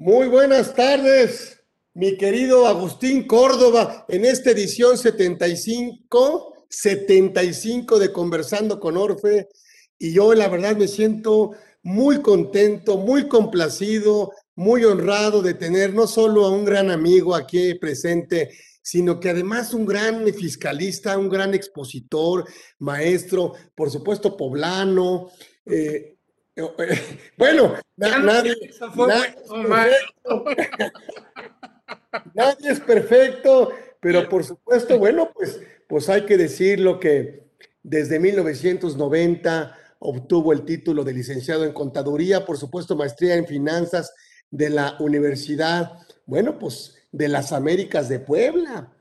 Muy buenas tardes, mi querido Agustín Córdoba, en esta edición 75, 75 de Conversando con Orfe. Y yo la verdad me siento muy contento, muy complacido, muy honrado de tener no solo a un gran amigo aquí presente, sino que además un gran fiscalista, un gran expositor, maestro, por supuesto poblano. Eh, bueno, nadie, nadie, es perfecto, pero por supuesto, bueno, pues, pues hay que decirlo que desde 1990 obtuvo el título de licenciado en contaduría, por supuesto, maestría en finanzas de la Universidad, bueno, pues de las Américas de Puebla.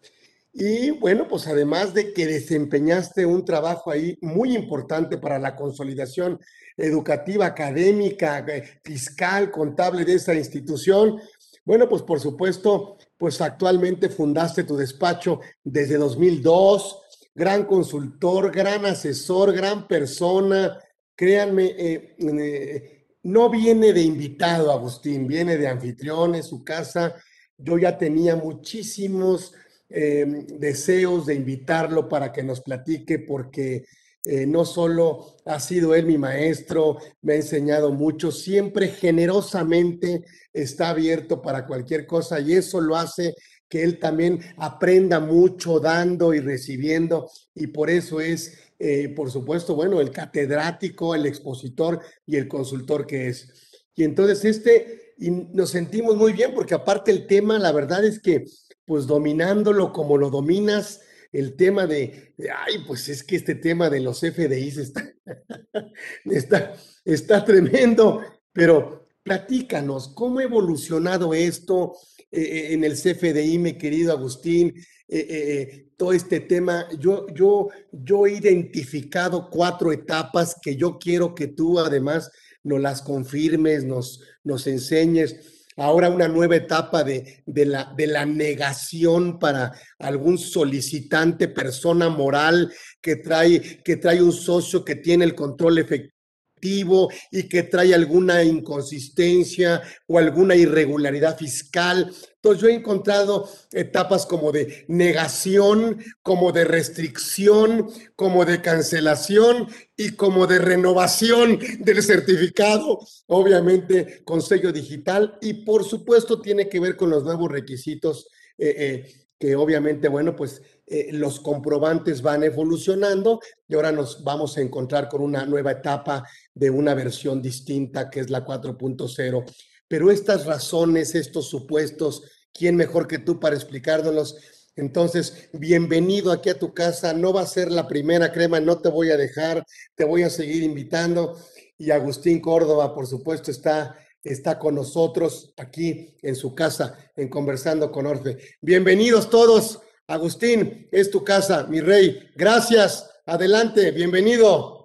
Y bueno, pues además de que desempeñaste un trabajo ahí muy importante para la consolidación educativa, académica, eh, fiscal, contable de esa institución, bueno, pues por supuesto, pues actualmente fundaste tu despacho desde 2002, gran consultor, gran asesor, gran persona. Créanme, eh, eh, no viene de invitado, Agustín, viene de anfitrión en su casa yo ya tenía muchísimos em, deseos de invitarlo para que nos platique porque eh, no solo ha sido él mi maestro, me ha enseñado mucho, siempre generosamente está abierto para cualquier cosa y eso lo hace que él también aprenda mucho dando y recibiendo y por eso es, eh, por supuesto, bueno, el catedrático, el expositor y el consultor que es. Y entonces este y nos sentimos muy bien porque aparte el tema, la verdad es que pues dominándolo como lo dominas, el tema de, ay, pues es que este tema de los FDIs está, está, está tremendo, pero platícanos, ¿cómo ha evolucionado esto eh, eh, en el CFDI, mi querido Agustín? Eh, todo este tema, yo, yo, yo he identificado cuatro etapas que yo quiero que tú además nos las confirmes, nos, nos enseñes. Ahora una nueva etapa de, de, la, de la negación para algún solicitante, persona moral que trae, que trae un socio que tiene el control efectivo y que trae alguna inconsistencia o alguna irregularidad fiscal. Entonces yo he encontrado etapas como de negación, como de restricción, como de cancelación y como de renovación del certificado, obviamente con sello digital y por supuesto tiene que ver con los nuevos requisitos eh, eh, que obviamente, bueno, pues eh, los comprobantes van evolucionando y ahora nos vamos a encontrar con una nueva etapa de una versión distinta que es la 4.0. Pero estas razones, estos supuestos, ¿quién mejor que tú para explicárnoslos? Entonces, bienvenido aquí a tu casa. No va a ser la primera crema, no te voy a dejar, te voy a seguir invitando. Y Agustín Córdoba, por supuesto, está está con nosotros aquí en su casa, en Conversando con Orfe. Bienvenidos todos. Agustín, es tu casa, mi rey. Gracias. Adelante, bienvenido.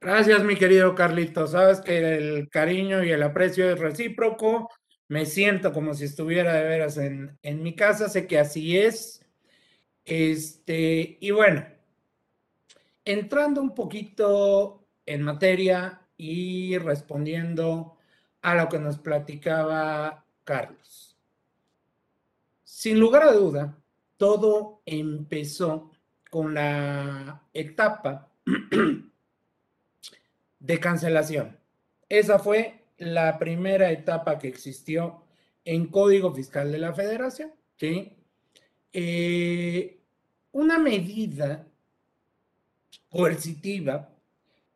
Gracias, mi querido Carlito. Sabes que el cariño y el aprecio es recíproco. Me siento como si estuviera de veras en, en mi casa. Sé que así es. Este, y bueno, entrando un poquito en materia y respondiendo a lo que nos platicaba Carlos. Sin lugar a duda, todo empezó con la etapa de cancelación. Esa fue la primera etapa que existió en Código Fiscal de la Federación. ¿sí? Eh, una medida coercitiva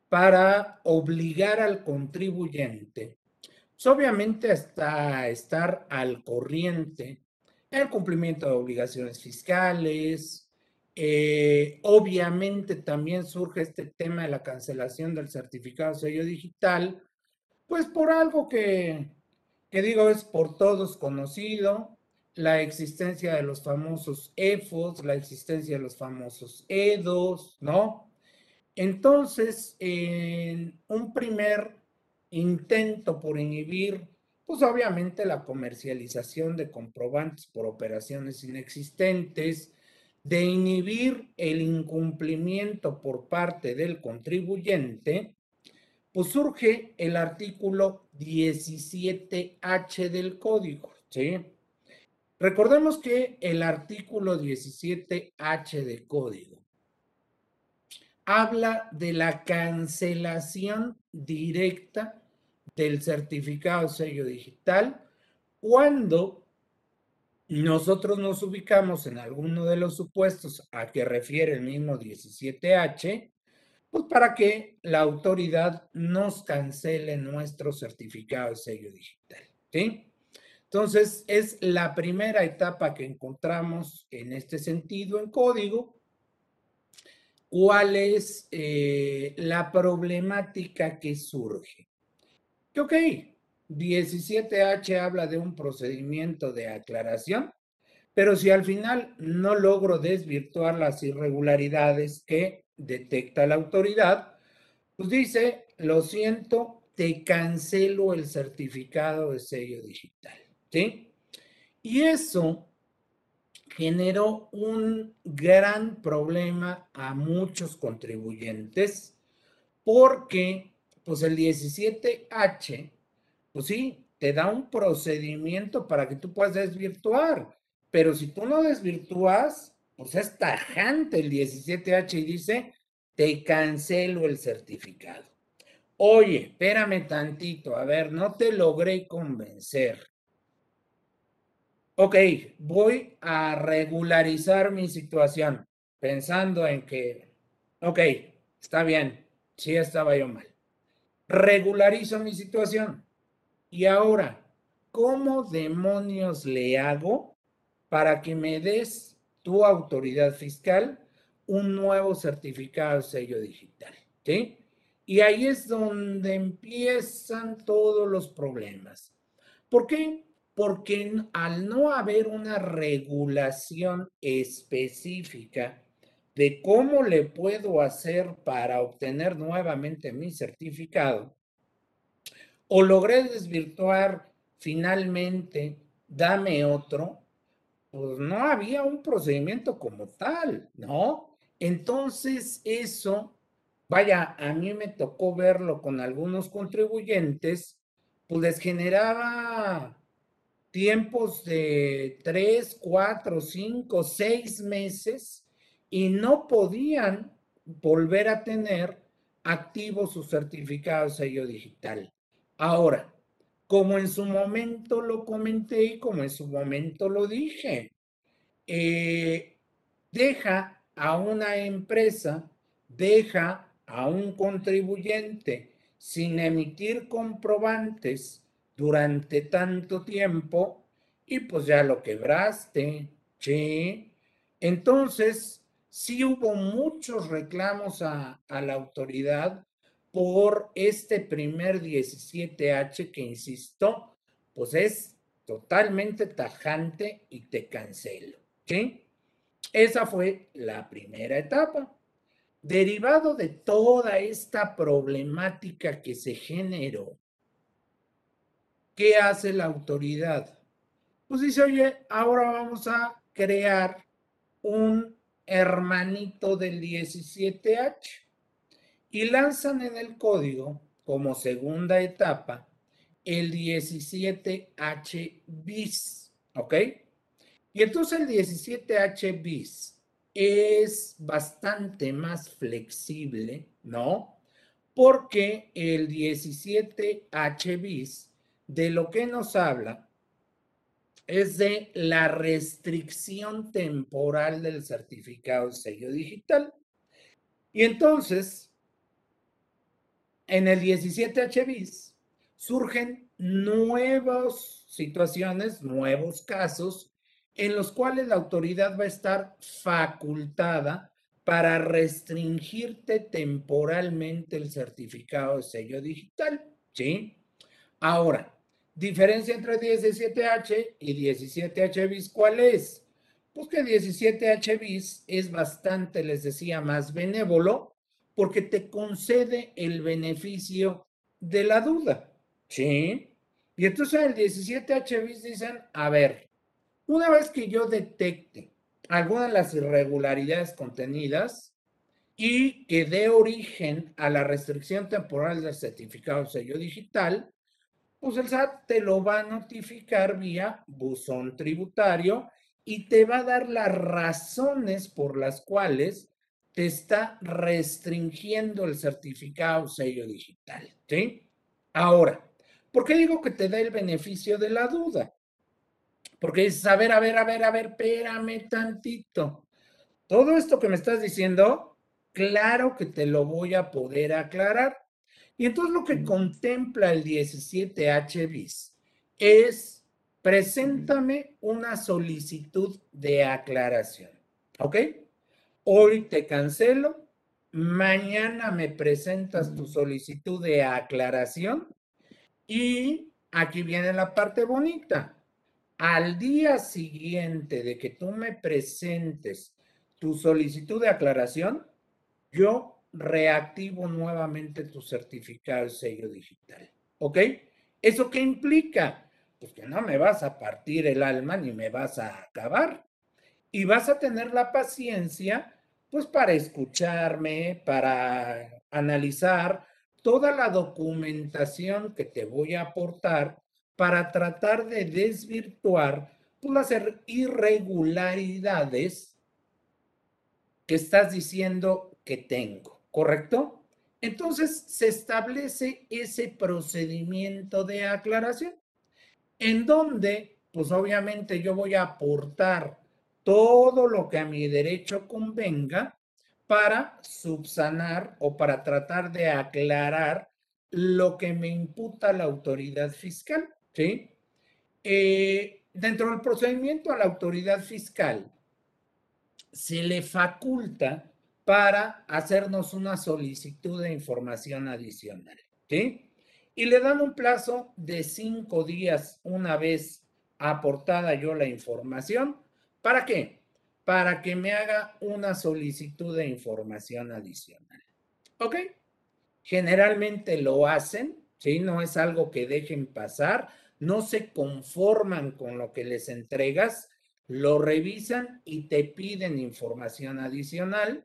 para obligar al contribuyente pues, obviamente hasta estar al corriente el cumplimiento de obligaciones fiscales. Eh, obviamente también surge este tema de la cancelación del certificado de sello digital, pues por algo que, que digo es por todos conocido, la existencia de los famosos EFOS, la existencia de los famosos EDOS, ¿no? Entonces, en un primer intento por inhibir, pues obviamente la comercialización de comprobantes por operaciones inexistentes, de inhibir el incumplimiento por parte del contribuyente, pues surge el artículo 17H del código, ¿sí? Recordemos que el artículo 17H de código habla de la cancelación directa del certificado sello digital cuando nosotros nos ubicamos en alguno de los supuestos a que refiere el mismo 17H, pues para que la autoridad nos cancele nuestro certificado de sello digital. Entonces, es la primera etapa que encontramos en este sentido en código. ¿Cuál es eh, la problemática que surge? Que, ok, 17H habla de un procedimiento de aclaración, pero si al final no logro desvirtuar las irregularidades que detecta la autoridad, pues dice, lo siento, te cancelo el certificado de sello digital. ¿Sí? Y eso generó un gran problema a muchos contribuyentes porque pues el 17H, pues sí, te da un procedimiento para que tú puedas desvirtuar, pero si tú no desvirtúas, pues es tajante el 17H y dice, te cancelo el certificado. Oye, espérame tantito, a ver, no te logré convencer. Ok, voy a regularizar mi situación, pensando en que, ok, está bien, sí estaba yo mal. Regularizo mi situación. Y ahora, ¿cómo demonios le hago para que me des tu autoridad fiscal un nuevo certificado de sello digital? ¿Sí? Y ahí es donde empiezan todos los problemas. ¿Por qué? Porque al no haber una regulación específica de cómo le puedo hacer para obtener nuevamente mi certificado, o logré desvirtuar finalmente, dame otro, pues no había un procedimiento como tal, ¿no? Entonces eso, vaya, a mí me tocó verlo con algunos contribuyentes, pues les generaba tiempos de tres, cuatro, cinco, seis meses y no podían volver a tener activo su certificado de sello digital. Ahora, como en su momento lo comenté y como en su momento lo dije, eh, deja a una empresa, deja a un contribuyente sin emitir comprobantes durante tanto tiempo y pues ya lo quebraste, ¿sí? Entonces, sí hubo muchos reclamos a, a la autoridad por este primer 17H que, insisto, pues es totalmente tajante y te cancelo. ¿Sí? Esa fue la primera etapa. Derivado de toda esta problemática que se generó, ¿qué hace la autoridad? Pues dice, oye, ahora vamos a crear un hermanito del 17H y lanzan en el código como segunda etapa el 17H bis, ¿ok? Y entonces el 17H bis es bastante más flexible, ¿no? Porque el 17H bis de lo que nos habla es de la restricción temporal del certificado de sello digital. Y entonces, en el 17H bis surgen nuevas situaciones, nuevos casos en los cuales la autoridad va a estar facultada para restringirte temporalmente el certificado de sello digital, ¿sí? Ahora, diferencia entre 17H y 17H bis, ¿cuál es? Pues que 17H bis es bastante, les decía, más benévolo porque te concede el beneficio de la duda. ¿Sí? Y entonces en el 17H bis dicen, a ver, una vez que yo detecte alguna de las irregularidades contenidas y que dé origen a la restricción temporal del certificado sello digital, pues el SAT te lo va a notificar vía buzón tributario y te va a dar las razones por las cuales te está restringiendo el certificado sello digital, ¿sí? Ahora, ¿por qué digo que te da el beneficio de la duda? Porque dices, a ver, a ver, a ver, a ver, espérame tantito. Todo esto que me estás diciendo, claro que te lo voy a poder aclarar. Y entonces lo que contempla el 17H bis es, preséntame una solicitud de aclaración. ¿Ok? Hoy te cancelo, mañana me presentas tu solicitud de aclaración y aquí viene la parte bonita. Al día siguiente de que tú me presentes tu solicitud de aclaración, yo reactivo nuevamente tu certificado de sello digital. ¿Ok? ¿Eso qué implica? Pues que no me vas a partir el alma ni me vas a acabar. Y vas a tener la paciencia, pues para escucharme, para analizar toda la documentación que te voy a aportar para tratar de desvirtuar pues, las irregularidades que estás diciendo que tengo, ¿correcto? Entonces se establece ese procedimiento de aclaración en donde, pues obviamente yo voy a aportar todo lo que a mi derecho convenga para subsanar o para tratar de aclarar lo que me imputa la autoridad fiscal, ¿sí? Eh, dentro del procedimiento a la autoridad fiscal se le faculta para hacernos una solicitud de información adicional, ¿sí? Y le dan un plazo de cinco días una vez aportada yo la información. ¿Para qué? Para que me haga una solicitud de información adicional. ¿Ok? Generalmente lo hacen, ¿sí? No es algo que dejen pasar, no se conforman con lo que les entregas, lo revisan y te piden información adicional.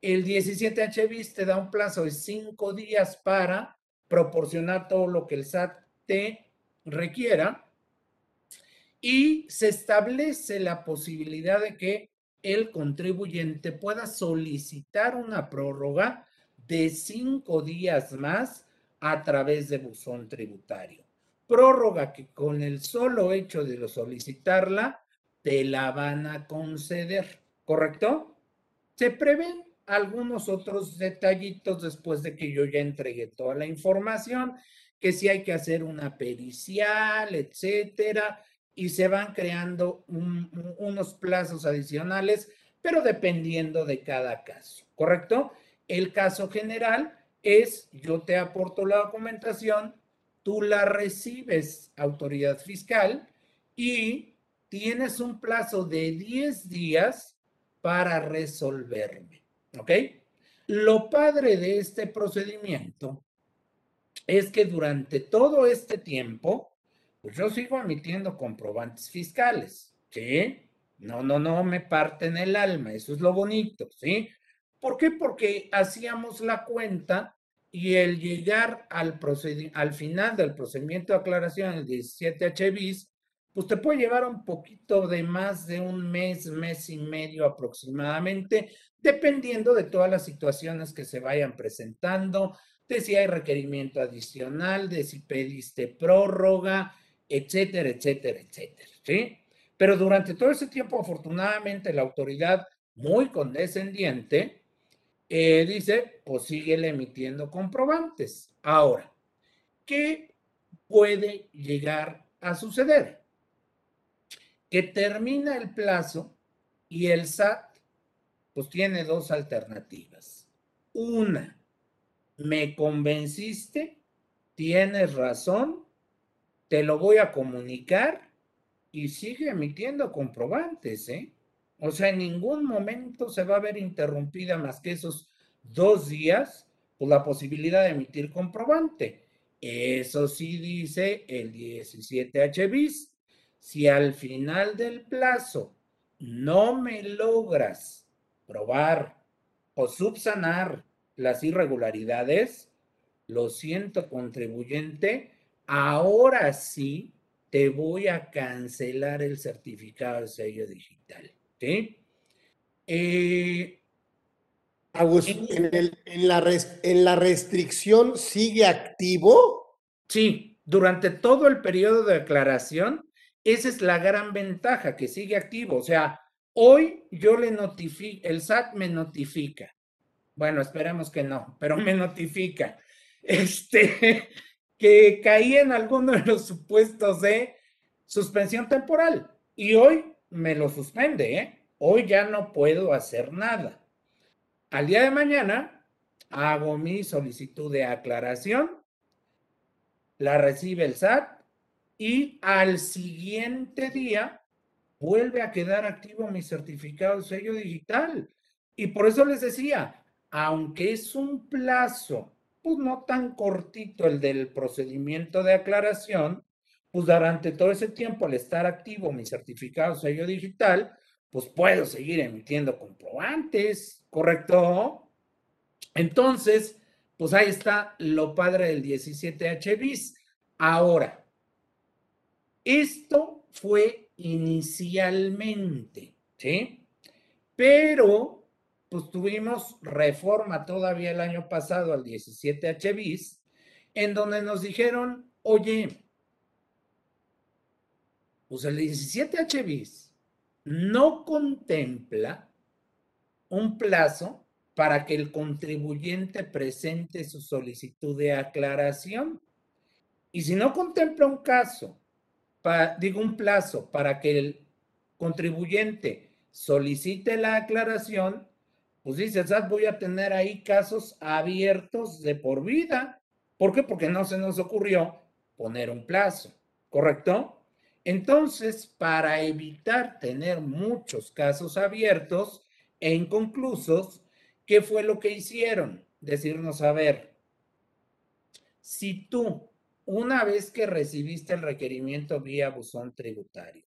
El 17H bis te da un plazo de cinco días para proporcionar todo lo que el SAT te requiera y se establece la posibilidad de que el contribuyente pueda solicitar una prórroga de cinco días más a través de buzón tributario. Prórroga que con el solo hecho de solicitarla te la van a conceder, ¿correcto? Se prevén algunos otros detallitos después de que yo ya entregué toda la información, que si hay que hacer una pericial, etcétera, y se van creando unos plazos adicionales, pero dependiendo de cada caso, ¿correcto? El caso general es yo te aporto la documentación, tú la recibes, autoridad fiscal, y tienes un plazo de 10 días para resolverme. ¿Ok? Lo padre de este procedimiento es que durante todo este tiempo, pues yo sigo emitiendo comprobantes fiscales, ¿sí? No, no, no me parten el alma, eso es lo bonito, ¿sí? ¿Por qué? Porque hacíamos la cuenta y el llegar al, al final del procedimiento de aclaración, el 17H bis, pues te puede llevar un poquito de más de un mes, mes y medio aproximadamente, dependiendo de todas las situaciones que se vayan presentando, de si hay requerimiento adicional, de si pediste prórroga, etcétera, etcétera, etcétera, ¿sí? Pero durante todo ese tiempo, afortunadamente, la autoridad muy condescendiente eh, dice, pues sigue emitiendo comprobantes. Ahora, ¿qué puede llegar a suceder? que termina el plazo y el SAT pues tiene dos alternativas. Una, me convenciste, tienes razón, te lo voy a comunicar y sigue emitiendo comprobantes, ¿eh? O sea, en ningún momento se va a ver interrumpida más que esos dos días por la posibilidad de emitir comprobante. Eso sí dice el 17H bis si al final del plazo no me logras probar o subsanar las irregularidades, lo siento contribuyente, ahora sí te voy a cancelar el certificado de sello digital. ¿sí? Eh, en, la ¿en la restricción sigue activo? Sí, durante todo el periodo de aclaración, esa es la gran ventaja, que sigue activo. O sea, hoy yo le notifico, el SAT me notifica. Bueno, esperemos que no, pero me notifica. Este, que caí en alguno de los supuestos de suspensión temporal y hoy me lo suspende, ¿eh? Hoy ya no puedo hacer nada. Al día de mañana hago mi solicitud de aclaración, la recibe el SAT y al siguiente día vuelve a quedar activo mi certificado de sello digital. Y por eso les decía, aunque es un plazo, pues no tan cortito el del procedimiento de aclaración, pues durante todo ese tiempo al estar activo mi certificado sello digital, pues puedo seguir emitiendo comprobantes, ¿correcto? Entonces, pues ahí está lo padre del 17H bis. Ahora, esto fue inicialmente, ¿sí? Pero, pues tuvimos reforma todavía el año pasado al 17H bis, en donde nos dijeron, oye, pues el 17H bis no contempla un plazo para que el contribuyente presente su solicitud de aclaración. Y si no contempla un caso, digo un plazo para que el contribuyente solicite la aclaración, pues dice, voy a tener ahí casos abiertos de por vida. ¿Por qué? Porque no se nos ocurrió poner un plazo, ¿correcto? Entonces, para evitar tener muchos casos abiertos e inconclusos, ¿qué fue lo que hicieron? Decirnos, a ver, si tú, una vez que recibiste el requerimiento vía buzón tributario,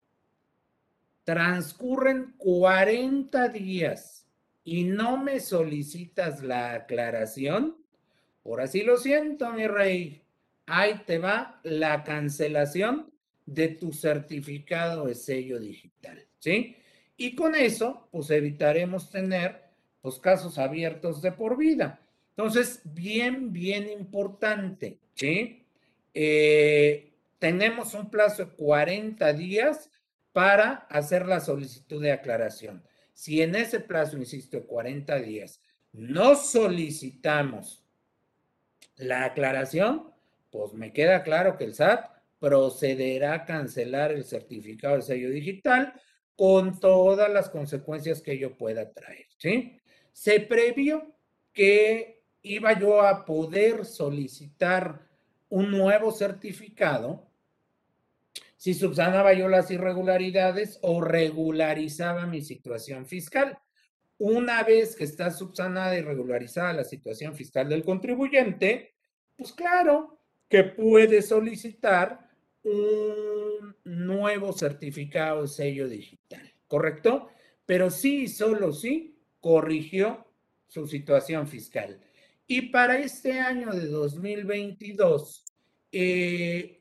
transcurren 40 días y no me solicitas la aclaración, por así lo siento, mi rey, ahí te va la cancelación de tu certificado de sello digital, ¿sí? Y con eso, pues evitaremos tener, pues, casos abiertos de por vida. Entonces, bien, bien importante, ¿sí? Eh, tenemos un plazo de 40 días para hacer la solicitud de aclaración. Si en ese plazo, insisto, de 40 días, no solicitamos la aclaración, pues me queda claro que el SAT procederá a cancelar el certificado de sello digital con todas las consecuencias que ello pueda traer. Se previó que iba yo a poder solicitar un nuevo certificado si subsanaba yo las irregularidades o regularizaba mi situación fiscal. Una vez que está subsanada y regularizada la situación fiscal del contribuyente, pues claro que puede solicitar un nuevo certificado de sello digital, ¿correcto? Pero sí, solo sí, corrigió su situación fiscal. Y para este año de 2022, eh,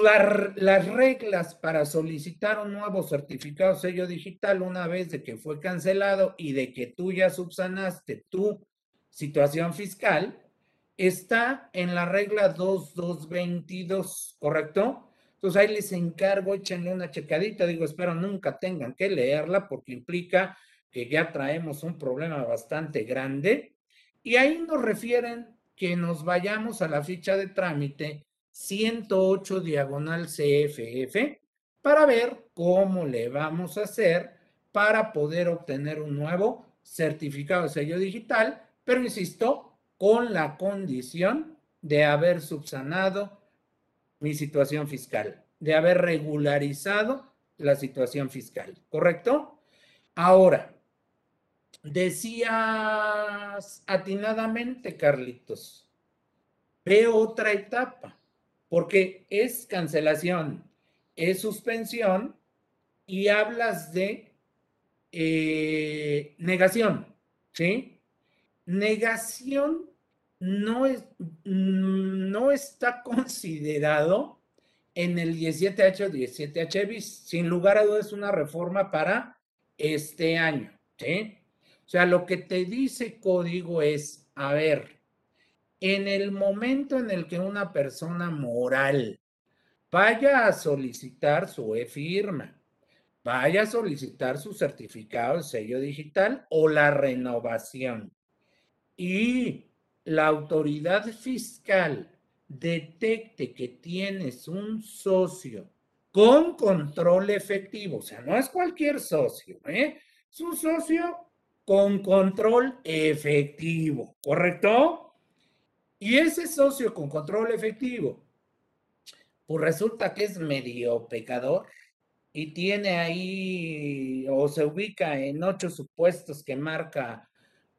pues las reglas para solicitar un nuevo certificado sello digital una vez de que fue cancelado y de que tú ya subsanaste tu situación fiscal, está en la regla 2222, ¿correcto? Entonces ahí les encargo, échenle una checadita, digo, espero nunca tengan que leerla porque implica que ya traemos un problema bastante grande. Y ahí nos refieren que nos vayamos a la ficha de trámite 108 diagonal CFF para ver cómo le vamos a hacer para poder obtener un nuevo certificado de sello digital, pero insisto, con la condición de haber subsanado mi situación fiscal, de haber regularizado la situación fiscal, ¿correcto? Ahora, decías atinadamente, Carlitos, veo otra etapa, porque es cancelación, es suspensión y hablas de eh, negación, ¿sí? Negación no, es, no está considerado en el 17H o 17H bis. Sin lugar a dudas, una reforma para este año. ¿sí? O sea, lo que te dice código es, a ver, en el momento en el que una persona moral vaya a solicitar su e-firma, vaya a solicitar su certificado de sello digital o la renovación y la autoridad fiscal detecte que tienes un socio con control efectivo, o sea, no es cualquier socio, ¿eh? es un socio con control efectivo, ¿correcto? Y ese socio con control efectivo, pues resulta que es medio pecador y tiene ahí o se ubica en ocho supuestos que marca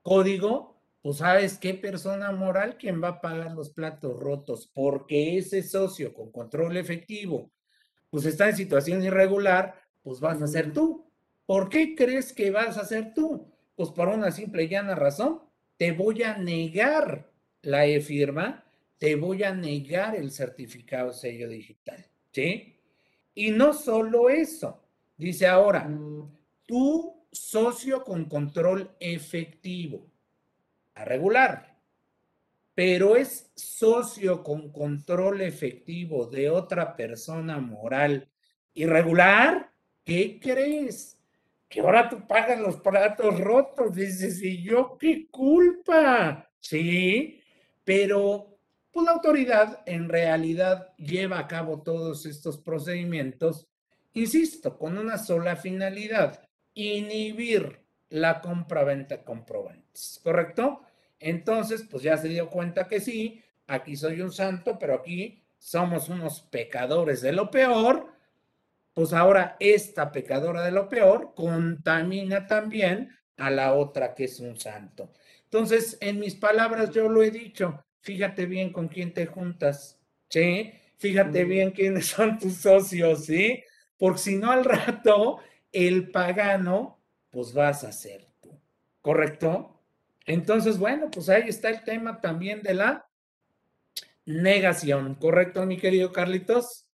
código, pues sabes qué persona moral quien va a pagar los platos rotos, porque ese socio con control efectivo, pues está en situación irregular, pues vas a ser tú. ¿Por qué crees que vas a ser tú? Pues por una simple y llana razón, te voy a negar la e-firma, te voy a negar el certificado sello digital, ¿sí? Y no solo eso, dice ahora, tú socio con control efectivo, a regular, pero es socio con control efectivo de otra persona moral irregular, ¿qué crees? Que ahora tú pagas los platos rotos, dices, ¿y yo qué culpa? Sí, pero pues la autoridad en realidad lleva a cabo todos estos procedimientos, insisto, con una sola finalidad, inhibir la compra-venta comprobantes, ¿correcto? Entonces, pues ya se dio cuenta que sí, aquí soy un santo, pero aquí somos unos pecadores de lo peor, pues ahora esta pecadora de lo peor contamina también a la otra que es un santo. Entonces, en mis palabras yo lo he dicho, fíjate bien con quién te juntas, ¿sí? Fíjate bien quiénes son tus socios, ¿sí? Porque si no al rato, el pagano pues vas a ser tú, ¿correcto? Entonces, bueno, pues ahí está el tema también de la negación, ¿correcto, mi querido Carlitos?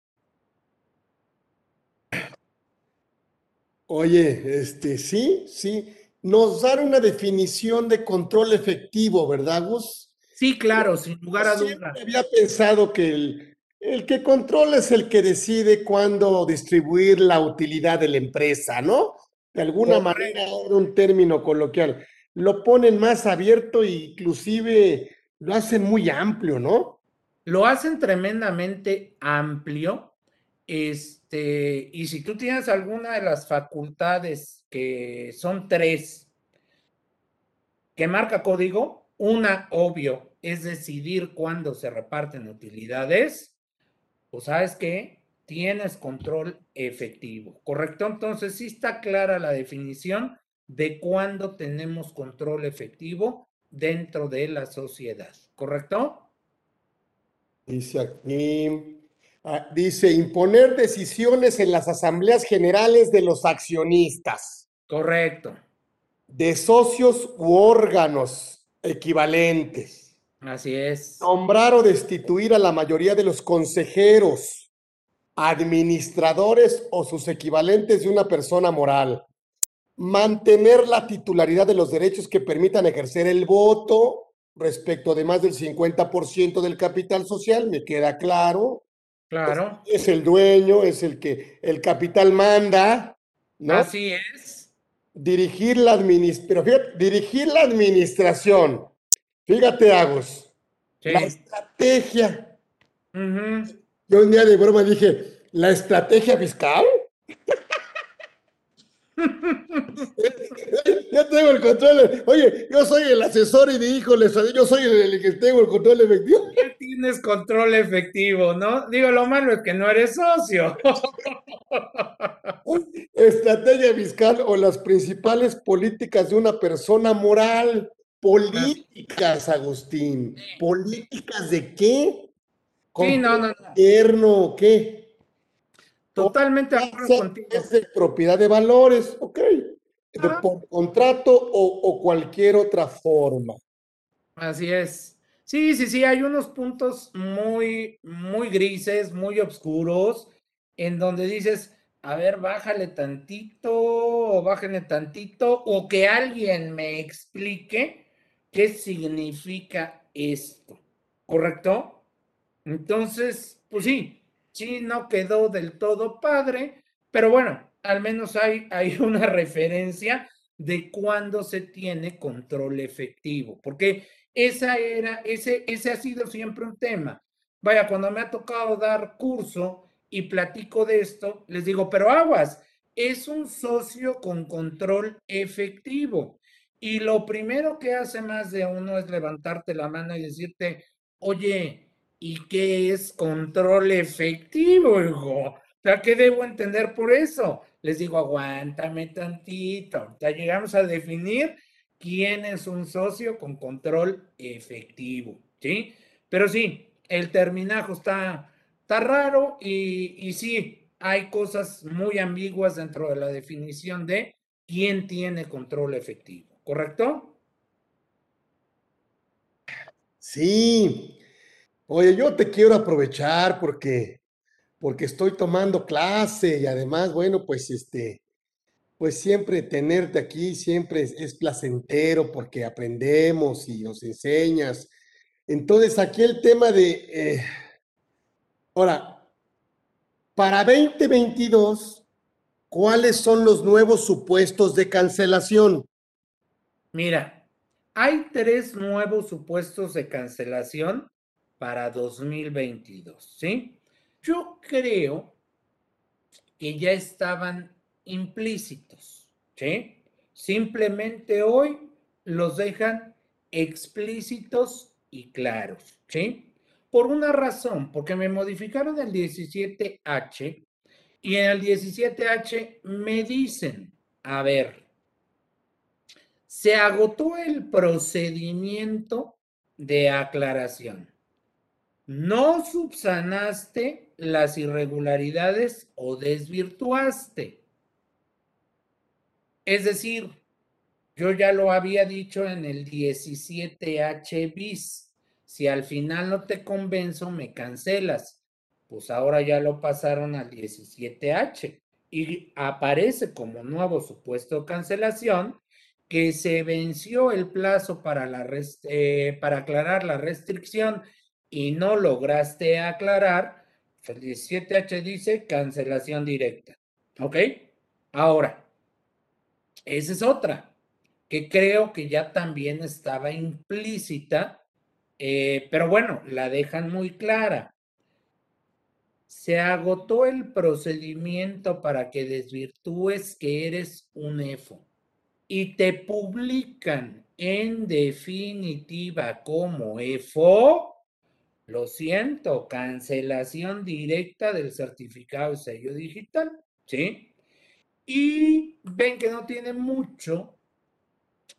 Oye, este, sí, sí, nos dan una definición de control efectivo, ¿verdad, Gus? Sí, claro, sin lugar a dudas. Había pensado que el, el que controla es el que decide cuándo distribuir la utilidad de la empresa, ¿no? de alguna manera, un término coloquial, lo ponen más abierto e inclusive lo hacen muy amplio, ¿no? Lo hacen tremendamente amplio. Este, y si tú tienes alguna de las facultades que son tres, que marca código, una obvio es decidir cuándo se reparten utilidades, pues sabes que tienes control efectivo, ¿correcto? Entonces, sí está clara la definición de cuándo tenemos control efectivo dentro de la sociedad, ¿correcto? Dice aquí, ah, dice, imponer decisiones en las asambleas generales de los accionistas. Correcto. De socios u órganos equivalentes. Así es. Nombrar o destituir a la mayoría de los consejeros administradores o sus equivalentes de una persona moral. Mantener la titularidad de los derechos que permitan ejercer el voto respecto de más del 50% del capital social, me queda claro. Claro. Es, el dueño, es el que el capital manda. ¿no? Así es. Dirigir la, dirigir la administración. Fíjate, Agus. La estrategia. Yo un día de broma dije, ¿la estrategia fiscal? yo tengo el control. Oye, yo soy el asesor y mi hijo, yo soy el, que tengo el control efectivo. Ya tienes control efectivo, ¿no? Digo, lo malo es que no eres socio. Estrategia fiscal o las principales políticas de una persona moral. Políticas, Agustín. ¿Políticas de qué? Sí, no, no, no. qué? Totalmente Es de propiedad de valores, ok. De, por contrato o, cualquier otra forma. Así es. Sí, sí, sí, hay unos puntos muy, muy grises, muy oscuros, en donde dices, a ver, bájale tantito o bájale tantito, o que alguien me explique qué significa esto, ¿correcto? Entonces, pues sí, sí, no quedó del todo padre, pero bueno, al menos hay, hay una referencia de cuándo se tiene control efectivo, porque esa era, ese, ese ha sido siempre un tema. Vaya, cuando me ha tocado dar curso y platico de esto, les digo, pero aguas, es un socio con control efectivo. Y lo primero que hace más de uno es levantarte la mano y decirte, oye, ¿y qué es control efectivo, hijo? O sea, ¿qué debo entender por eso? Les digo, aguántame tantito. Ya llegamos a definir quién es un socio con control efectivo, ¿sí? Pero sí, el terminajo está, está raro y, y sí, hay cosas muy ambiguas dentro de la definición de quién tiene control efectivo, ¿correcto? Sí. Oye, yo te quiero aprovechar porque, porque estoy tomando clase y además, bueno, pues este, pues siempre tenerte aquí, siempre es, placentero porque aprendemos y nos enseñas. Entonces, aquí el tema de, eh, ahora, para 2022, ¿cuáles son los nuevos supuestos de cancelación? Mira, hay tres nuevos supuestos de cancelación para 2022, ¿sí? Yo creo que ya estaban implícitos, ¿sí? Simplemente hoy los dejan explícitos y claros, ¿sí? Por una razón, porque me modificaron el 17H y en el 17H me dicen, a ver, se agotó el procedimiento de aclaración. No subsanaste las irregularidades o desvirtuaste. Es decir, yo ya lo había dicho en el 17H bis. Si al final no te convenzo, me cancelas. Pues ahora ya lo pasaron al 17H y aparece como nuevo supuesto cancelación que se venció el plazo para, la eh, para aclarar la restricción y no lograste aclarar, el 17H dice cancelación directa. ¿Ok? Ahora, esa es otra, que creo que ya también estaba implícita, eh, pero bueno, la dejan muy clara. Se agotó el procedimiento para que desvirtúes que eres un EFO y te publican en definitiva como EFO, lo siento, cancelación directa del certificado de sello digital, ¿sí? Y ven que no tiene mucho,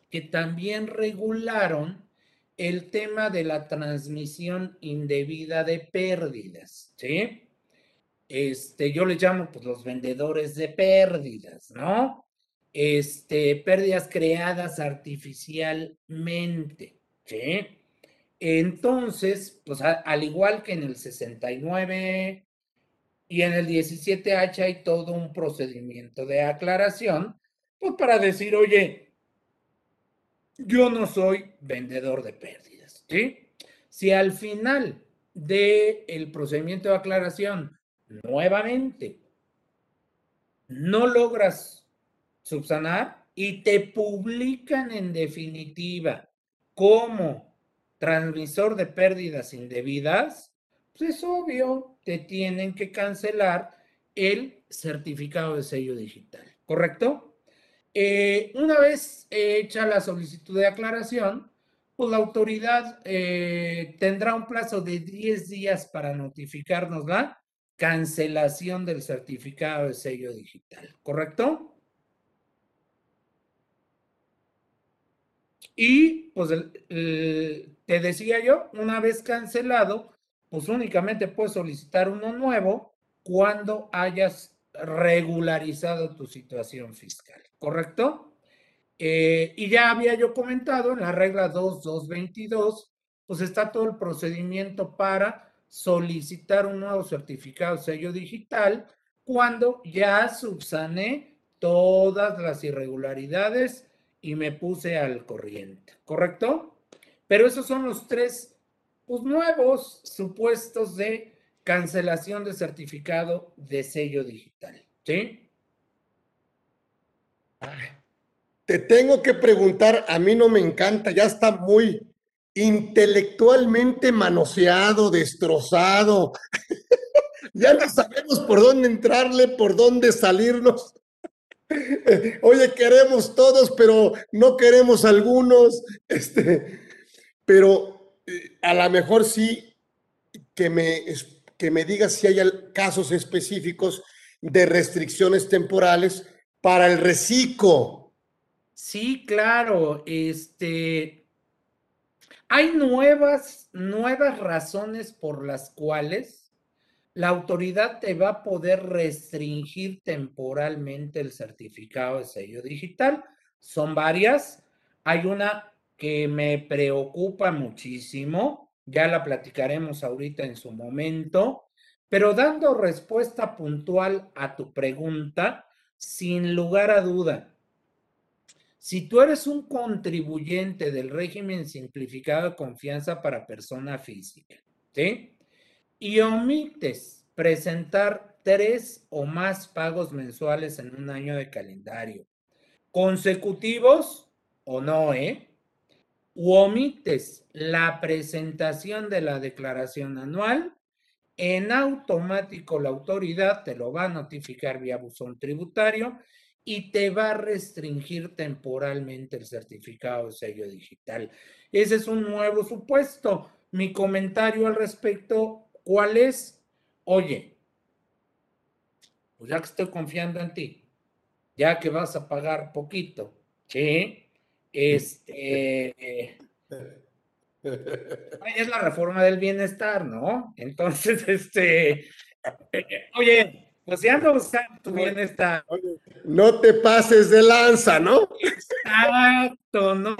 que también regularon el tema de la transmisión indebida de pérdidas, ¿sí? Este, yo les llamo pues los vendedores de pérdidas, ¿no? Este, pérdidas creadas artificialmente, ¿sí? Entonces, pues al igual que en el 69 y en el 17H hay todo un procedimiento de aclaración, pues para decir, oye, yo no soy vendedor de pérdidas, ¿sí? Si al final del el procedimiento de aclaración, nuevamente, no logras subsanar y te publican en definitiva como transmisor de pérdidas indebidas, pues es obvio, te tienen que cancelar el certificado de sello digital, ¿correcto? Eh, una vez hecha la solicitud de aclaración, pues la autoridad eh, tendrá un plazo de 10 días para notificarnos la cancelación del certificado de sello digital, ¿correcto? Y pues te decía yo, una vez cancelado, pues únicamente puedes solicitar uno nuevo cuando hayas regularizado tu situación fiscal, ¿correcto? Eh, y ya había yo comentado en la regla 2222, pues está todo el procedimiento para solicitar un nuevo certificado sello digital cuando ya subsané todas las irregularidades y me puse al corriente, ¿correcto? Pero esos son los tres pues, nuevos supuestos de cancelación de certificado de sello digital, ¿sí? Te tengo que preguntar, a mí no me encanta, ya está muy intelectualmente manoseado, destrozado. ya no sabemos por dónde entrarle, por dónde salirnos. Oye, queremos todos, pero no queremos algunos. Este, pero eh, a lo mejor sí que me, que me digas si hay casos específicos de restricciones temporales para el reciclo. Sí, claro. Este, hay nuevas, nuevas razones por las cuales la autoridad te va a poder restringir temporalmente el certificado de sello digital. Son varias. Hay una que me preocupa muchísimo, ya la platicaremos ahorita en su momento, pero dando respuesta puntual a tu pregunta, sin lugar a duda, si tú eres un contribuyente del régimen simplificado de confianza para persona física, ¿sí? Y omites presentar tres o más pagos mensuales en un año de calendario, consecutivos o no, ¿eh? U omites la presentación de la declaración anual, en automático la autoridad te lo va a notificar vía buzón tributario y te va a restringir temporalmente el certificado de sello digital. Ese es un nuevo supuesto. Mi comentario al respecto ¿Cuál es? Oye, pues ya que estoy confiando en ti, ya que vas a pagar poquito, ¿sí? Este. es la reforma del bienestar, ¿no? Entonces, este. Oye, pues ya no buscando tu bienestar. no te pases de lanza, ¿no? Exacto, no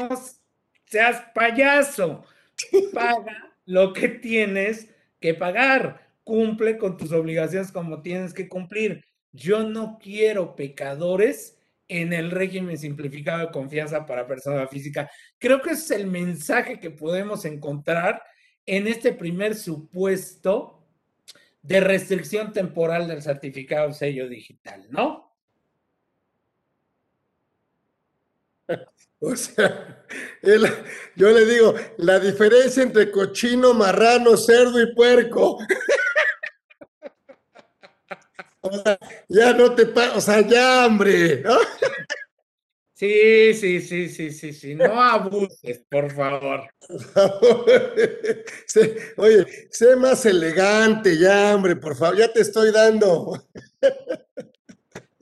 seas payaso. Paga lo que tienes que pagar. Cumple con tus obligaciones como tienes que cumplir. Yo no quiero pecadores en el régimen simplificado de confianza para persona física. Creo que es el mensaje que podemos encontrar en este primer supuesto de restricción temporal del certificado sello digital, ¿no? O sea, yo le digo, la diferencia entre cochino, marrano, cerdo y puerco. O sea, ya no te o sea, ya, hombre. Sí, sí, sí, sí, sí, sí. No abuses, por favor. Oye, sé más elegante ya, hombre, por favor, ya te estoy dando.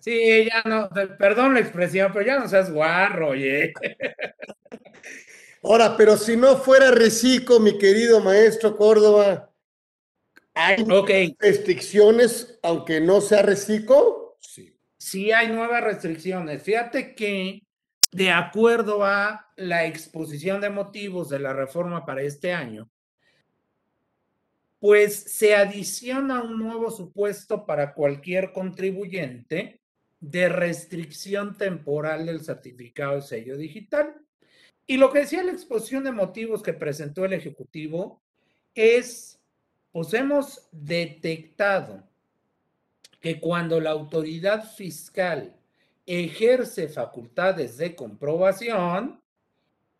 Sí, ya no, perdón la expresión, pero ya no seas guarro, oye. Ahora, pero si no fuera reciclo, mi querido maestro Córdoba, ¿hay restricciones aunque no sea reciclo? Sí. Sí hay nuevas restricciones. Fíjate que de acuerdo a la exposición de motivos de la reforma para este año, pues se adiciona un nuevo supuesto para cualquier contribuyente de restricción temporal del certificado de sello digital. Y lo que decía la exposición de motivos que presentó el Ejecutivo es, pues hemos detectado que cuando la autoridad fiscal ejerce facultades de comprobación,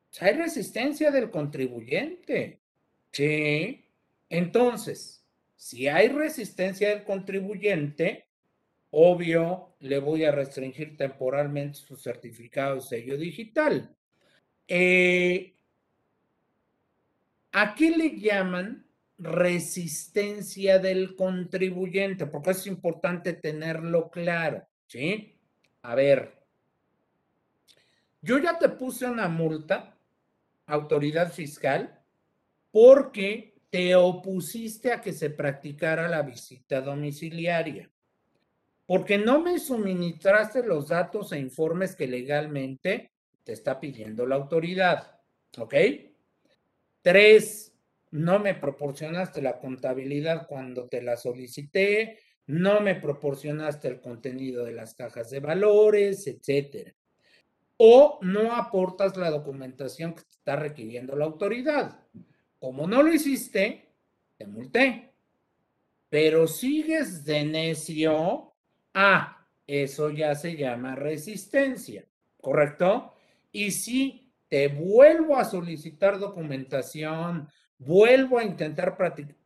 pues, hay resistencia del contribuyente. Sí. Entonces, si hay resistencia del contribuyente, obvio, le voy a restringir temporalmente su certificado de sello digital. Eh, ¿A qué le llaman resistencia del contribuyente? Porque es importante tenerlo claro, ¿sí? A ver, yo ya te puse una multa, autoridad fiscal, porque te opusiste a que se practicara la visita domiciliaria porque no me suministraste los datos e informes que legalmente te está pidiendo la autoridad. ¿Ok? Tres, no me proporcionaste la contabilidad cuando te la solicité, no me proporcionaste el contenido de las cajas de valores, etcétera. O no aportas la documentación que te está requiriendo la autoridad. Como no lo hiciste, te multé. Pero sigues de necio. Ah, eso ya se llama resistencia, ¿correcto? Y si te vuelvo a solicitar documentación, vuelvo a intentar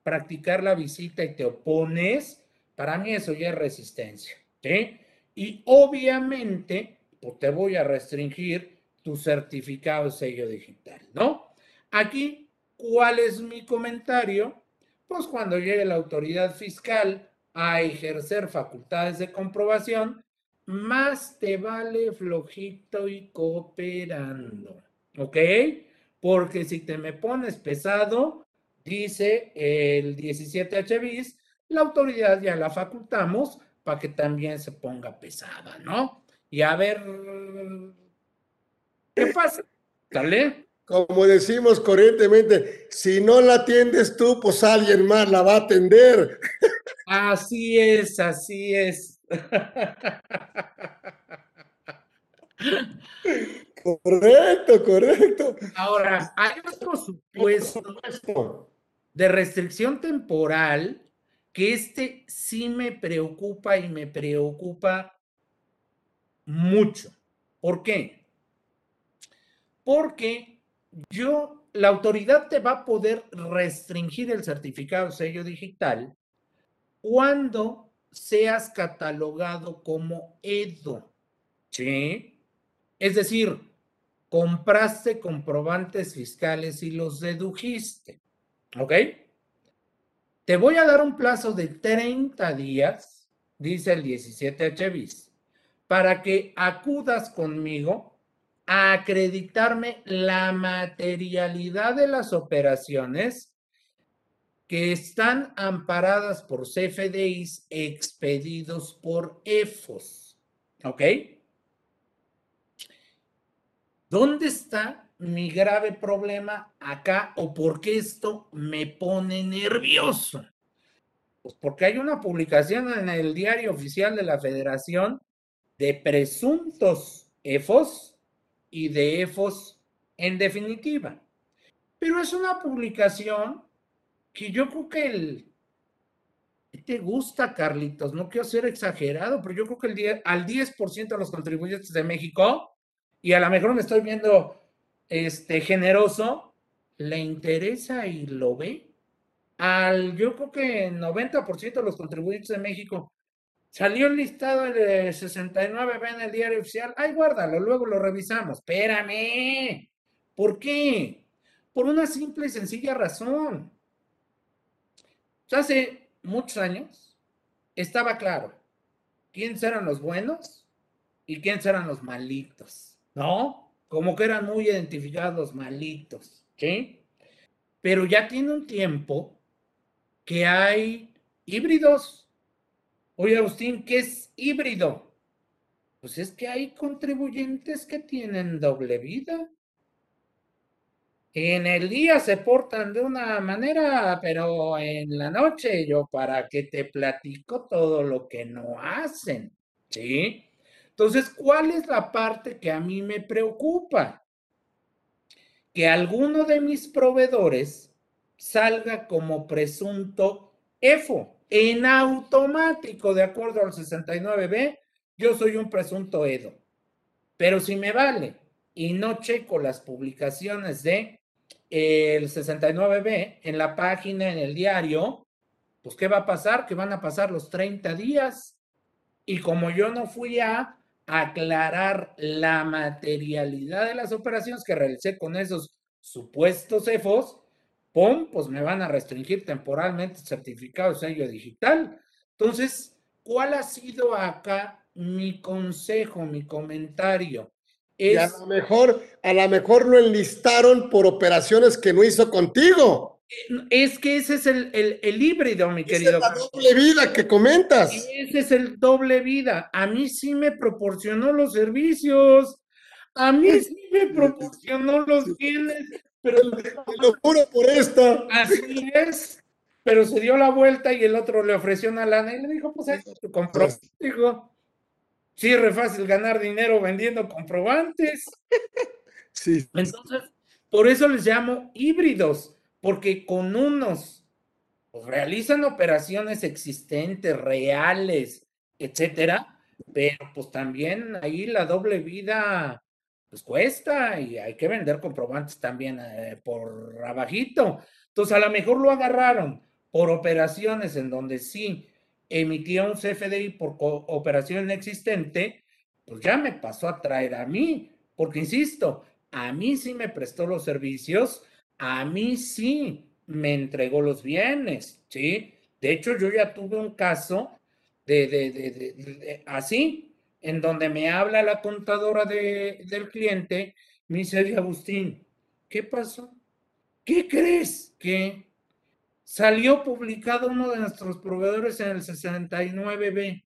practicar la visita y te opones, para mí eso ya es resistencia. ¿sí? Y obviamente, pues te voy a restringir tu certificado sello digital, ¿no? Aquí, ¿cuál es mi comentario? Pues cuando llegue la autoridad fiscal a ejercer facultades de comprobación, más te vale flojito y cooperando, ¿ok? Porque si te me pones pesado, dice el 17H bis, la autoridad ya la facultamos para que también se ponga pesada, ¿no? Y a ver, ¿qué pasa? ¿Sale? Como decimos corrientemente, si no la atiendes tú, pues alguien más la va a atender. Así es, así es. Correcto, correcto. Ahora, hay otro supuesto de restricción temporal que este sí me preocupa y me preocupa mucho. ¿Por qué? Porque yo, la autoridad te va a poder restringir el certificado sello digital cuando seas catalogado como EDO. ¿Sí? Es decir, compraste comprobantes fiscales y los dedujiste. ¿Ok? Te voy a dar un plazo de 30 días, dice el 17H bis, para que acudas conmigo a acreditarme la materialidad de las operaciones que están amparadas por CFDIs expedidos por EFOS. ¿Ok? ¿Dónde está mi grave problema acá o por qué esto me pone nervioso? Pues porque hay una publicación en el diario oficial de la Federación de presuntos EFOS y de EFOS en definitiva. Pero es una publicación que yo creo que el... ¿Te gusta, Carlitos? No quiero ser exagerado, pero yo creo que el al 10% de los contribuyentes de México, y a lo mejor me estoy viendo este, generoso, le interesa y lo ve. Al, yo creo que 90% de los contribuyentes de México salió listado de 69B en el diario oficial. Ay, guárdalo, luego lo revisamos. Espérame. ¿Por qué? Por una simple y sencilla razón. Hace muchos años estaba claro quiénes eran los buenos y quiénes eran los malitos, ¿no? como que eran muy identificados malitos, ¿sí? Pero ya tiene un tiempo que hay híbridos. Oye, Agustín, ¿qué es híbrido? Pues es que hay contribuyentes que tienen doble vida. En el día se portan de una manera, pero en la noche yo para que te platico todo lo que no hacen, ¿sí? Entonces, ¿cuál es la parte que a mí me preocupa? Que alguno de mis proveedores salga como presunto EFO en automático, de acuerdo al 69B, yo soy un presunto EDO. Pero si me vale y no checo las publicaciones de el 69B en la página, en el diario, pues ¿qué va a pasar? Que van a pasar los 30 días. Y como yo no fui a aclarar la materialidad de las operaciones que realicé con esos supuestos EFOS, ¡pum! Pues me van a restringir temporalmente el certificado de sello digital. Entonces, ¿cuál ha sido acá mi consejo, mi comentario? Es, a lo mejor, a lo mejor lo enlistaron por operaciones que no hizo contigo. Es que ese es el, el, híbrido, mi querido. Es la doble vida que comentas. Ese es el doble vida. A mí sí me proporcionó los servicios. A mí sí me proporcionó los bienes. Pero lo juro por esta. Así es. Pero se dio la vuelta y el otro le ofreció una lana y le dijo, pues ahí compró. Dijo, sí, re fácil ganar dinero vendiendo comprobantes. Sí. Entonces, por eso les llamo híbridos, porque con unos pues, realizan operaciones existentes, reales, etcétera, pero pues también ahí la doble vida pues cuesta y hay que vender comprobantes también eh, por abajito. Entonces, a lo mejor lo agarraron por operaciones en donde sí emitía un CFDI por operación existente, pues ya me pasó a traer a mí, porque insisto, a mí sí me prestó los servicios, a mí sí me entregó los bienes, ¿sí? De hecho, yo ya tuve un caso de, de, de, así, en donde me habla la contadora del cliente, me dice, Agustín, ¿qué pasó? ¿Qué crees que salió publicado uno de nuestros proveedores en el 69B?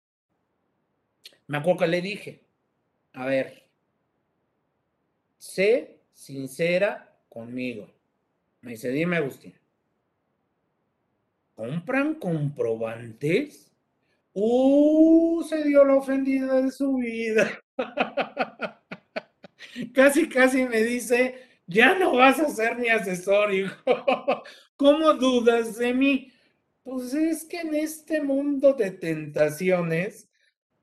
Me acuerdo que le dije, a ver, sé sincera conmigo. Me dice, dime Agustín, ¿compran comprobantes? Uh, se dio la ofendida de su vida. casi, casi me dice, ya no vas a ser mi asesor, hijo. ¿Cómo dudas de mí? Pues es que en este mundo de tentaciones,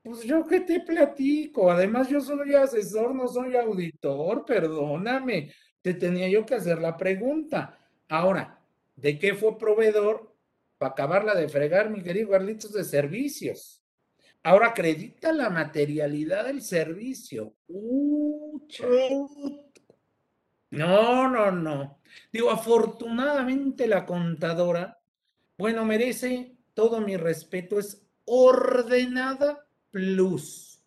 pues yo que te platico, además yo soy asesor, no soy auditor, perdóname, te tenía yo que hacer la pregunta. Ahora, ¿de qué fue proveedor? Para acabarla de fregar, mi querido Carlitos, de servicios. Ahora acredita la materialidad del servicio. no, no, no. Digo, afortunadamente la contadora, bueno, merece todo mi respeto, es ordenada plus.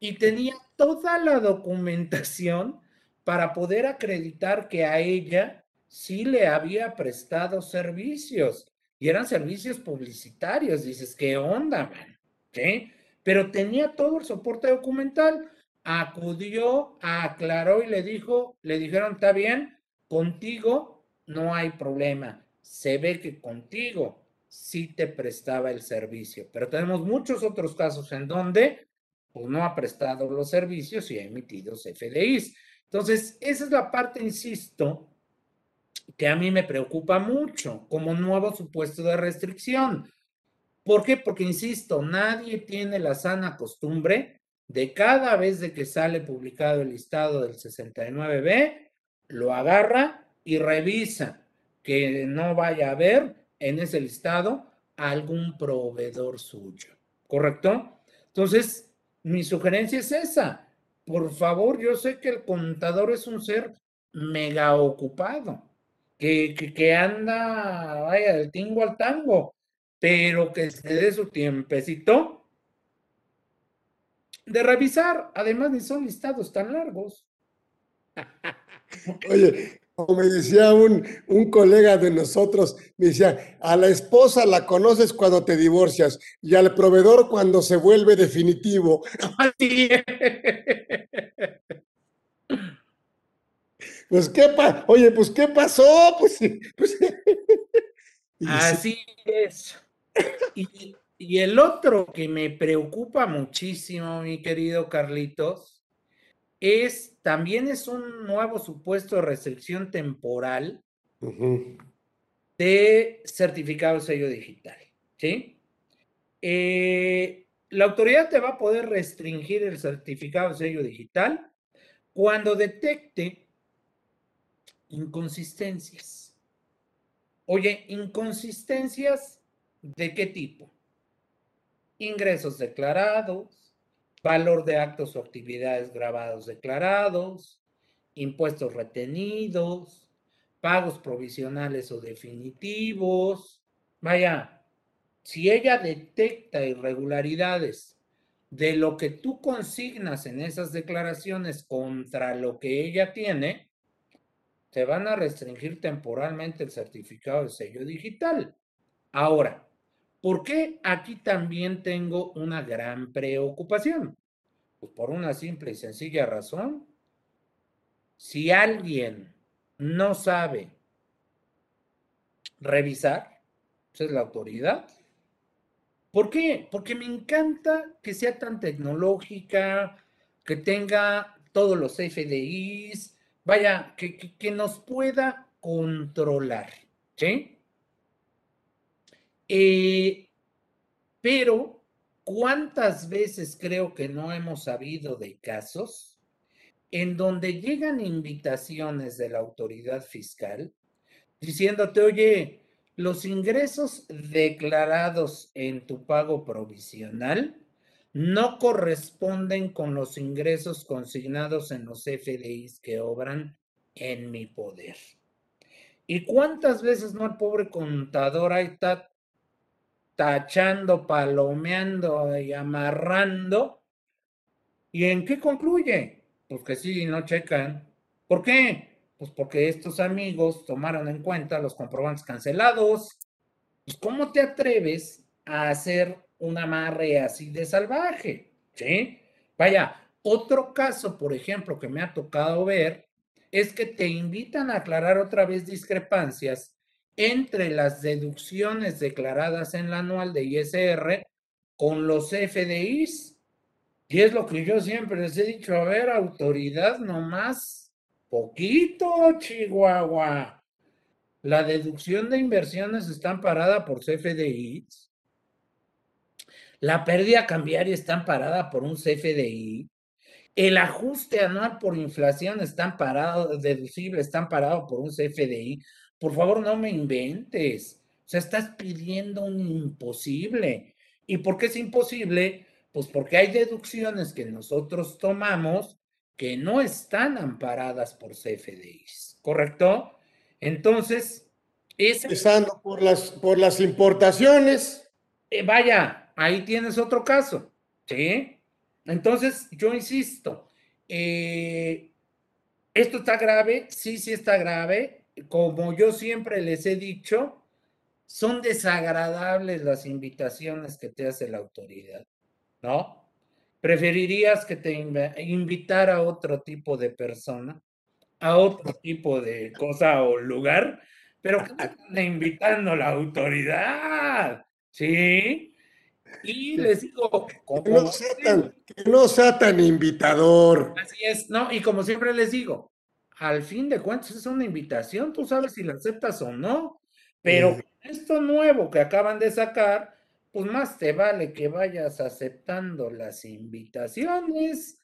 Y tenía toda la documentación para poder acreditar que a ella sí le había prestado servicios y eran servicios publicitarios. Dices, ¿qué onda, man? ¿Sí? Pero tenía todo el soporte documental. Acudió, aclaró y le dijo, le dijeron, está bien, contigo no hay problema. Se ve que contigo sí te prestaba el servicio. Pero tenemos muchos otros casos en donde pues, no ha prestado los servicios y ha emitido FDIs. Entonces, esa es la parte, insisto, que a mí me preocupa mucho como nuevo supuesto de restricción. ¿Por qué? Porque, insisto, nadie tiene la sana costumbre de cada vez que sale publicado el listado del 69B, lo agarra y revisa que no vaya a haber en ese listado algún proveedor suyo. ¿Correcto? Entonces, mi sugerencia es esa. Por favor, yo sé que el contador es un ser mega ocupado que, anda, vaya, del tingo al tango, pero que se dé su tiempecito de revisar. Además, ni son listados tan largos. Oye, como me decía un, un, colega de nosotros, me decía, a la esposa la conoces cuando te divorcias y al proveedor cuando se vuelve definitivo. Así pues qué pa oye, pues qué pasó, pues, pues Así es. Y, y, el otro que me preocupa muchísimo, mi querido Carlitos, es también es un nuevo supuesto de restricción temporal de certificado sello digital. ¿Sí? Eh, la autoridad te va a poder restringir el certificado de sello digital cuando detecte inconsistencias. Oye, inconsistencias de qué tipo? Ingresos declarados, valor de actos o actividades grabados declarados, impuestos retenidos, pagos provisionales o definitivos. Vaya, si ella detecta irregularidades de lo que tú consignas en esas declaraciones contra lo que ella tiene, te van a restringir temporalmente el certificado de sello digital. Ahora, ¿por qué aquí también tengo una gran preocupación? Pues por una simple y sencilla razón. Si alguien no sabe revisar, esa es la autoridad. ¿Por qué? Porque me encanta que sea tan tecnológica, que tenga todos los FDIs, vaya, que, que, nos pueda controlar, ¿sí? Eh, pero, ¿cuántas veces creo que no hemos sabido de casos en donde llegan invitaciones de la autoridad fiscal diciéndote, oye, los ingresos declarados en tu pago provisional no corresponden con los ingresos consignados en los FDIs que obran en mi poder. ¿Y cuántas veces no el pobre contador ahí está tachando, palomeando y amarrando? ¿Y en qué concluye? Pues que sí, no checan. ¿Por qué? Pues porque estos amigos tomaron en cuenta los comprobantes cancelados. Pues ¿cómo te atreves a hacer un amarre así de salvaje? ¿Sí? Vaya, otro caso, por ejemplo, que me ha tocado ver es que te invitan a aclarar otra vez discrepancias entre las deducciones declaradas en la anual de ISR con los FDIs. Y es lo que yo siempre les he dicho, a ver, autoridad nomás Poquito, Chihuahua. La deducción de inversiones está amparada por CFDI. La pérdida cambiaria está amparada por un CFDI. El ajuste anual por inflación está amparado, deducible, está amparado por un CFDI. Por favor, no me inventes. O sea, estás pidiendo un imposible. ¿Y por qué es imposible? Pues porque hay deducciones que nosotros tomamos que no están amparadas por CFDIs, ¿correcto? Entonces, es... Empezando por las, por las importaciones. Eh, vaya, ahí tienes otro caso, ¿sí? Entonces, yo insisto, eh, esto está grave, sí, sí está grave. Como yo siempre les he dicho, son desagradables las invitaciones que te hace la autoridad, ¿no? ¿Preferirías que te invitara a otro tipo de persona, a otro tipo de cosa o lugar? Pero que invitando la autoridad, ¿sí? Y les digo, que no, sea tan, que no sea tan invitador. Así es, no, y como siempre les digo, al fin de cuentas es una invitación, tú sabes si la aceptas o no, pero esto nuevo que acaban de sacar, pues más te vale que vayas aceptando las invitaciones,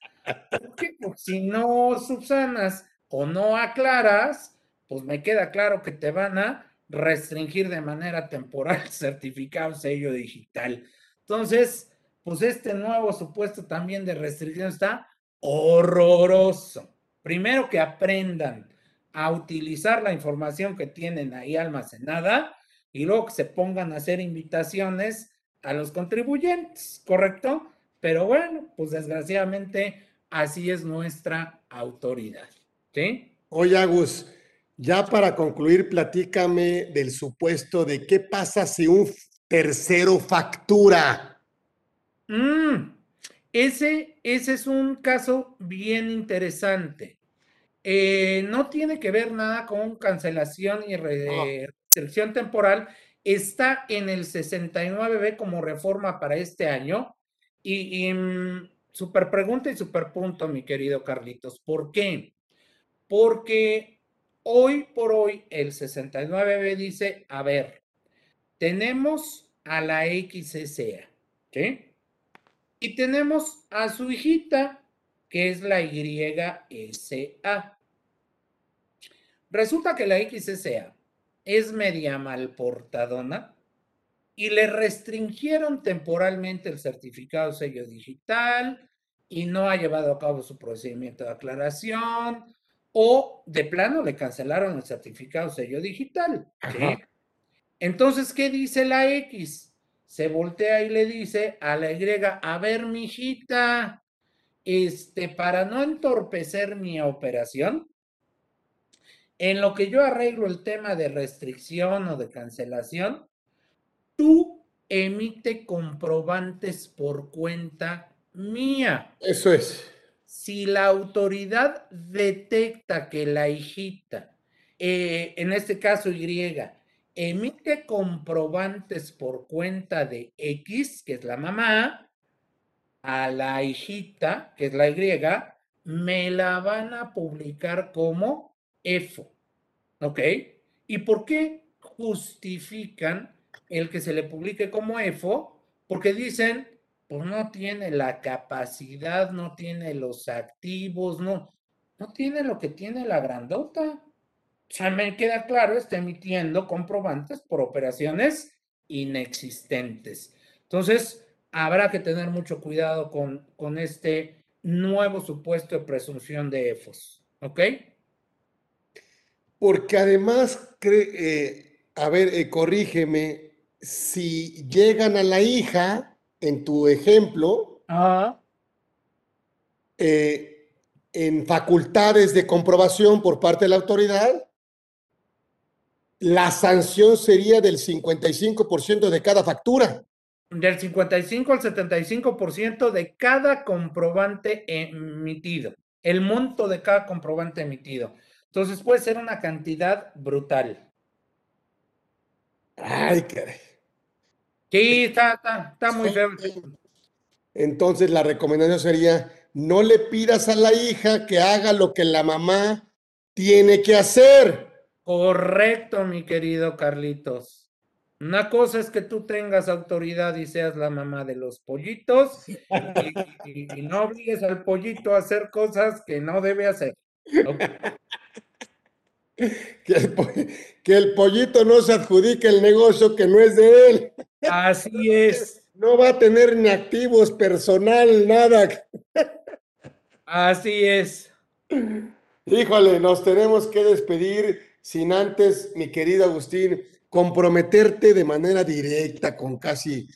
porque pues, si no subsanas o no aclaras, pues me queda claro que te van a restringir de manera temporal certificado sello digital. Entonces, pues este nuevo supuesto también de restricción está horroroso. Primero que aprendan a utilizar la información que tienen ahí almacenada y luego que se pongan a hacer invitaciones a los contribuyentes, ¿correcto? Pero bueno, pues desgraciadamente así es nuestra autoridad, ¿sí? Oye, Agus, ya para concluir, platícame del supuesto de qué pasa si un tercero factura. Mm, ese, ese es un caso bien interesante. Eh, no tiene que ver nada con cancelación y restricción temporal, está en el 69B como reforma para este año. Y, mm, super pregunta y super punto, mi querido Carlitos. ¿Por qué? Porque hoy por hoy el 69B dice, a ver, tenemos a la XSA, ¿sí? Y tenemos a su hijita, que es la YSA. Resulta que la XSA es media mal portadona y le restringieron temporalmente el certificado sello digital y no ha llevado a cabo su procedimiento de aclaración o de plano le cancelaron el certificado sello digital. Entonces, ¿qué dice la X? Se voltea y le dice a la Y, a ver, mijita, este, para no entorpecer mi operación, en lo que yo arreglo el tema de restricción o de cancelación, tú emite comprobantes por cuenta mía. Eso es. Si la autoridad detecta que la hijita eh, en este caso Y, emite comprobantes por cuenta de X, que es la mamá, a la hijita, que es la Y, me la van a publicar como EFO. ¿Ok? ¿Y por qué justifican el que se le publique como EFO? Porque dicen, pues no tiene la capacidad, no tiene los activos, no, no tiene lo que tiene la grandota. O sea, me queda claro, está emitiendo comprobantes por operaciones inexistentes. Entonces, habrá que tener mucho cuidado con, con este nuevo supuesto de presunción de EFOS. ¿Ok? Porque además, eh, a ver, eh, corrígeme, si llegan a la hija, en tu ejemplo, eh, en facultades de comprobación por parte de la autoridad, la sanción sería del 55% de cada factura del 55 al 75% de cada comprobante emitido, el monto de cada comprobante emitido. Entonces puede ser una cantidad brutal. Ay, caray. Sí, está, está, muy feo. Entonces la recomendación sería, no le pidas a la hija que haga lo que la mamá tiene que hacer. Correcto, mi querido Carlitos. Una cosa es que tú tengas autoridad y seas la mamá de los pollitos y, no obligues al pollito a hacer cosas que no debe hacer. Que, el, pollito no se adjudique el negocio que no es de él. Así es. No va a tener ni activos personal, nada. Así es. Híjole, nos tenemos que despedir sin antes, mi querido Agustín, comprometerte de manera directa con casi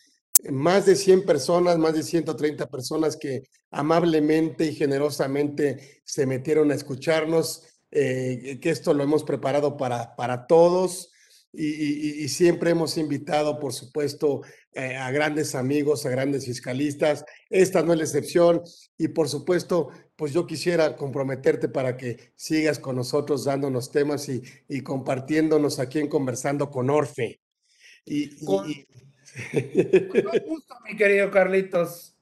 más de 100 personas, más de 130 personas que amablemente y generosamente se metieron a escucharnos, eh, que esto lo hemos preparado para, para todos y, siempre hemos invitado, por supuesto, eh, a grandes amigos, a grandes fiscalistas. Esta no es la excepción y, por supuesto, pues yo quisiera comprometerte para que sigas con nosotros dándonos temas y, y compartiéndonos aquí en Conversando con Orfe. Y, con, gusto, mi querido Carlitos.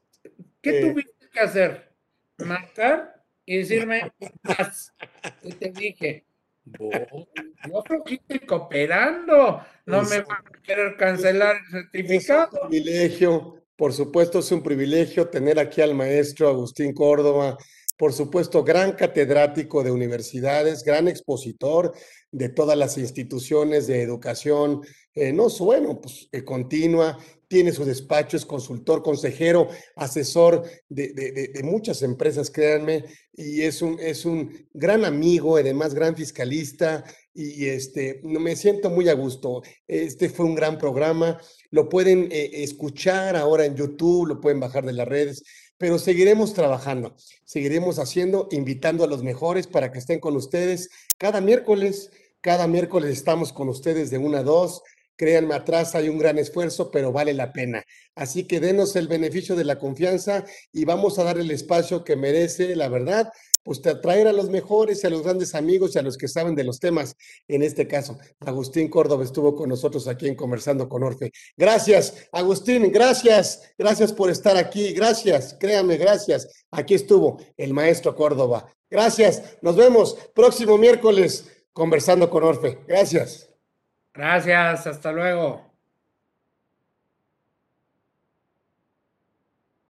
¿Qué eh, tuviste que hacer? Marcar y decirme, y te dije, yo creo que estoy cooperando. No me van a querer cancelar el certificado. Es un privilegio, por supuesto, es un privilegio tener aquí al maestro Agustín Córdoba, por supuesto, gran catedrático de universidades, gran expositor de todas las instituciones de educación, eh, no bueno, pues continua, tiene su despacho, es consultor, consejero, asesor de, muchas empresas, créanme, y es un, es un gran amigo, además gran fiscalista, y este, me siento muy a gusto. Este fue un gran programa, lo pueden eh, escuchar ahora en YouTube, lo pueden bajar de las redes, pero seguiremos trabajando, seguiremos haciendo, invitando a los mejores para que estén con ustedes cada miércoles. Cada miércoles estamos con ustedes de una a dos Créanme, atrás hay un gran esfuerzo, pero vale la pena. Así que denos el beneficio de la confianza y vamos a dar el espacio que merece, la verdad, pues atraer a los mejores, a los grandes amigos y a los que saben de los temas. En este caso, Agustín Córdoba estuvo con nosotros aquí en Conversando con Orfe. Gracias, Agustín, gracias, gracias por estar aquí, gracias, créanme, gracias. Aquí estuvo el maestro Córdoba. Gracias, nos vemos próximo miércoles conversando con Orfe. Gracias. Gracias, hasta luego.